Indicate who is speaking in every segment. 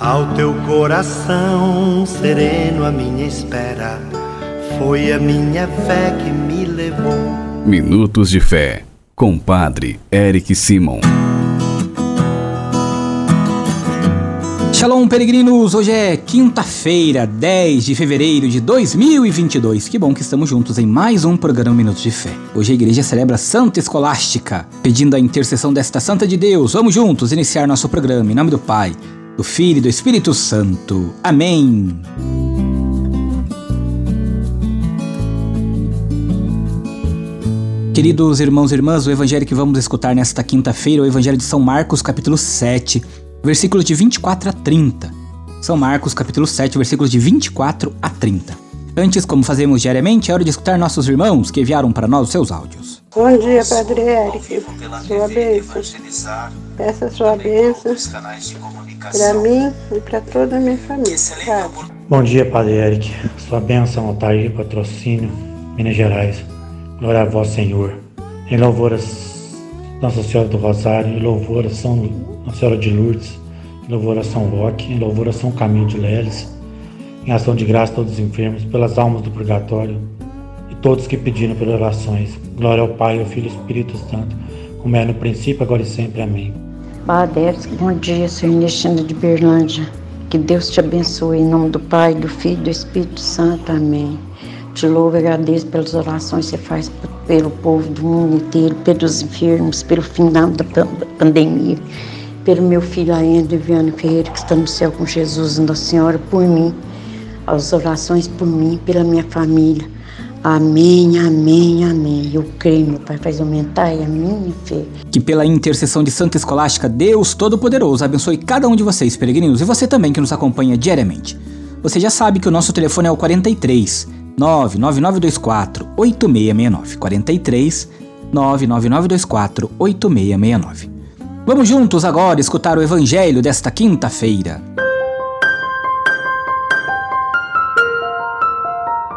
Speaker 1: Ao teu coração sereno, a minha espera foi a minha fé que me levou.
Speaker 2: Minutos de Fé, com Padre Eric Simon.
Speaker 3: Shalom, peregrinos! Hoje é quinta-feira, 10 de fevereiro de 2022. Que bom que estamos juntos em mais um programa Minutos de Fé. Hoje a igreja celebra Santa Escolástica, pedindo a intercessão desta Santa de Deus. Vamos juntos iniciar nosso programa em nome do Pai do Filho e do Espírito Santo. Amém. Queridos irmãos e irmãs, o evangelho que vamos escutar nesta quinta-feira é o evangelho de São Marcos, capítulo 7, versículos de 24 a 30. São Marcos, capítulo 7, versículos de 24 a 30. Antes, como fazemos diariamente, é hora de escutar nossos irmãos que enviaram para nós os seus áudios.
Speaker 4: Bom dia, Padre Eric. Sua bênção. Peça sua bênção para mim e para toda a minha família. Padre.
Speaker 5: Bom dia, Padre Eric. Sua bênção, Altair, patrocínio, Minas Gerais. Glória a vós, Senhor. Em louvor a Nossa Senhora do Rosário, em louvor a São Nossa Senhora de Lourdes, em louvor a São Roque, em louvor a São Caminho de Leles, em ação de graça a todos os enfermos, pelas almas do purgatório todos que pediram pelas orações. Glória ao Pai, ao Filho e ao Espírito Santo, como é no princípio, agora e sempre. Amém.
Speaker 6: Padre, bom dia, Sou Ernestina de Berlândia. Que Deus te abençoe em nome do Pai, do Filho e do Espírito Santo. Amém. Te louvo e agradeço pelas orações que você faz pelo povo do mundo inteiro, pelos enfermos, pelo final da pandemia, pelo meu filho Aendro Viana Ferreira, que está no céu com Jesus, Nossa Senhora, por mim as orações por mim, pela minha família. Amém, amém, amém. Eu creio, meu Pai, faz aumentar a minha fé.
Speaker 3: Que pela intercessão de Santa Escolástica, Deus Todo-Poderoso abençoe cada um de vocês, peregrinos, e você também que nos acompanha diariamente. Você já sabe que o nosso telefone é o 43 99924 8669. 43 99924 8669. Vamos juntos agora escutar o evangelho desta quinta-feira.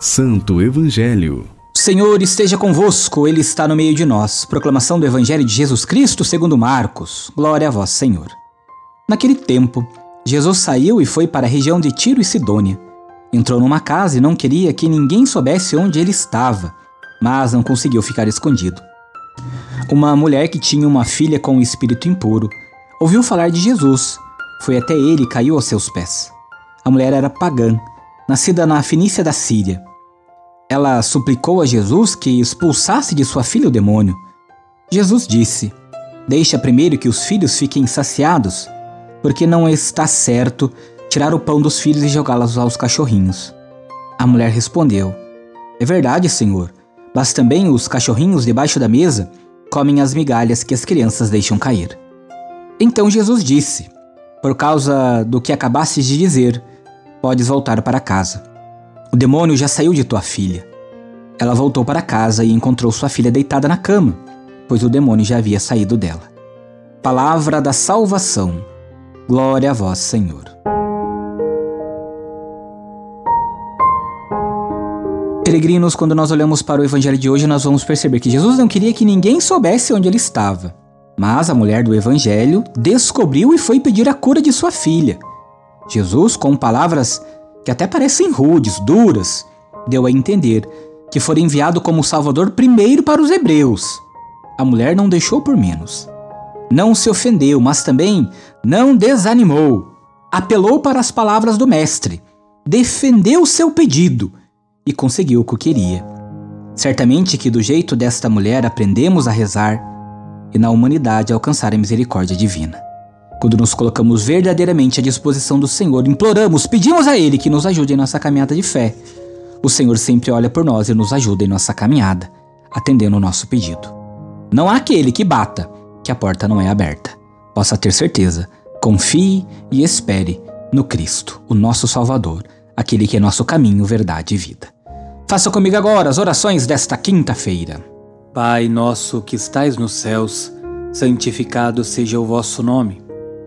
Speaker 2: Santo Evangelho.
Speaker 3: Senhor esteja convosco, Ele está no meio de nós. Proclamação do Evangelho de Jesus Cristo segundo Marcos. Glória a vós, Senhor. Naquele tempo, Jesus saiu e foi para a região de Tiro e Sidônia. Entrou numa casa e não queria que ninguém soubesse onde ele estava, mas não conseguiu ficar escondido. Uma mulher que tinha uma filha com um espírito impuro ouviu falar de Jesus, foi até ele e caiu aos seus pés. A mulher era pagã, nascida na Fenícia da Síria. Ela suplicou a Jesus que expulsasse de sua filha o demônio. Jesus disse: Deixa primeiro que os filhos fiquem saciados, porque não está certo tirar o pão dos filhos e jogá-los aos cachorrinhos. A mulher respondeu: É verdade, Senhor, mas também os cachorrinhos debaixo da mesa comem as migalhas que as crianças deixam cair. Então Jesus disse: Por causa do que acabastes de dizer, podes voltar para casa. O demônio já saiu de tua filha. Ela voltou para casa e encontrou sua filha deitada na cama, pois o demônio já havia saído dela. Palavra da salvação. Glória a vós, Senhor. Peregrinos, quando nós olhamos para o evangelho de hoje, nós vamos perceber que Jesus não queria que ninguém soubesse onde ele estava. Mas a mulher do evangelho descobriu e foi pedir a cura de sua filha. Jesus, com palavras que até parecem rudes, duras, deu a entender que foi enviado como Salvador primeiro para os hebreus. A mulher não deixou por menos. Não se ofendeu, mas também não desanimou. Apelou para as palavras do Mestre, defendeu seu pedido e conseguiu o que queria. Certamente que do jeito desta mulher aprendemos a rezar e na humanidade alcançar a misericórdia divina. Quando nos colocamos verdadeiramente à disposição do Senhor, imploramos, pedimos a Ele que nos ajude em nossa caminhada de fé. O Senhor sempre olha por nós e nos ajuda em nossa caminhada, atendendo o nosso pedido. Não há aquele que bata, que a porta não é aberta. Possa ter certeza, confie e espere no Cristo, o nosso Salvador, aquele que é nosso caminho, verdade e vida. Faça comigo agora as orações desta quinta-feira. Pai nosso que estais nos céus, santificado seja o vosso nome.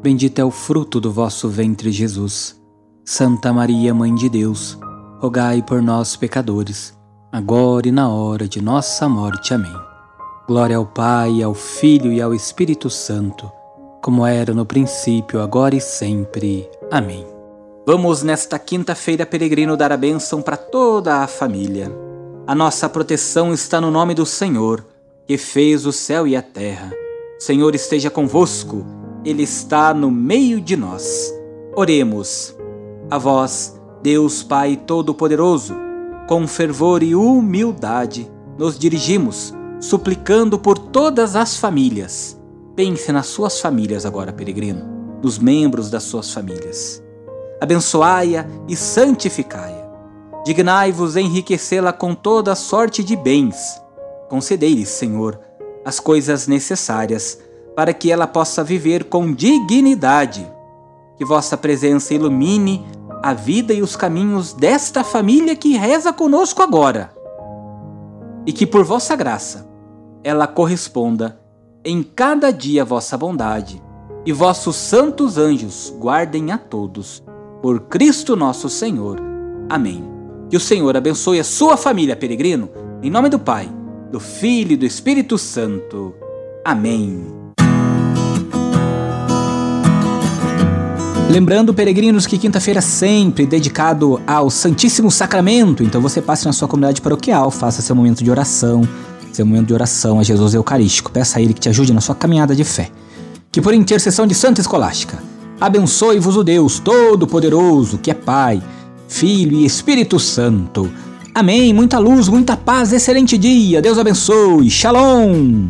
Speaker 3: bendito é o fruto do vosso ventre, Jesus. Santa Maria, Mãe de Deus, rogai por nós, pecadores, agora e na hora de nossa morte. Amém. Glória ao Pai, ao Filho e ao Espírito Santo, como era no princípio, agora e sempre. Amém. Vamos nesta quinta-feira, peregrino, dar a bênção para toda a família. A nossa proteção está no nome do Senhor, que fez o céu e a terra. Senhor esteja convosco, Ele está no meio de nós. Oremos. A vós, Deus Pai Todo-Poderoso, com fervor e humildade, nos dirigimos, suplicando por todas as famílias. Pense nas suas famílias agora, peregrino, nos membros das suas famílias abençoai-a e santificai-a. Dignai-vos enriquecê-la com toda sorte de bens. Concedei-lhe, Senhor, as coisas necessárias para que ela possa viver com dignidade. Que vossa presença ilumine a vida e os caminhos desta família que reza conosco agora. E que por vossa graça ela corresponda em cada dia vossa bondade, e vossos santos anjos guardem a todos por Cristo nosso Senhor. Amém. Que o Senhor abençoe a sua família, peregrino, em nome do Pai, do Filho e do Espírito Santo. Amém. Lembrando, peregrinos, que quinta-feira é sempre dedicado ao Santíssimo Sacramento, então você passe na sua comunidade paroquial, faça seu momento de oração, seu momento de oração a Jesus Eucarístico. Peça a Ele que te ajude na sua caminhada de fé. Que por intercessão de Santa Escolástica, Abençoe-vos o Deus Todo-Poderoso, que é Pai, Filho e Espírito Santo. Amém. Muita luz, muita paz, excelente dia. Deus abençoe. Shalom.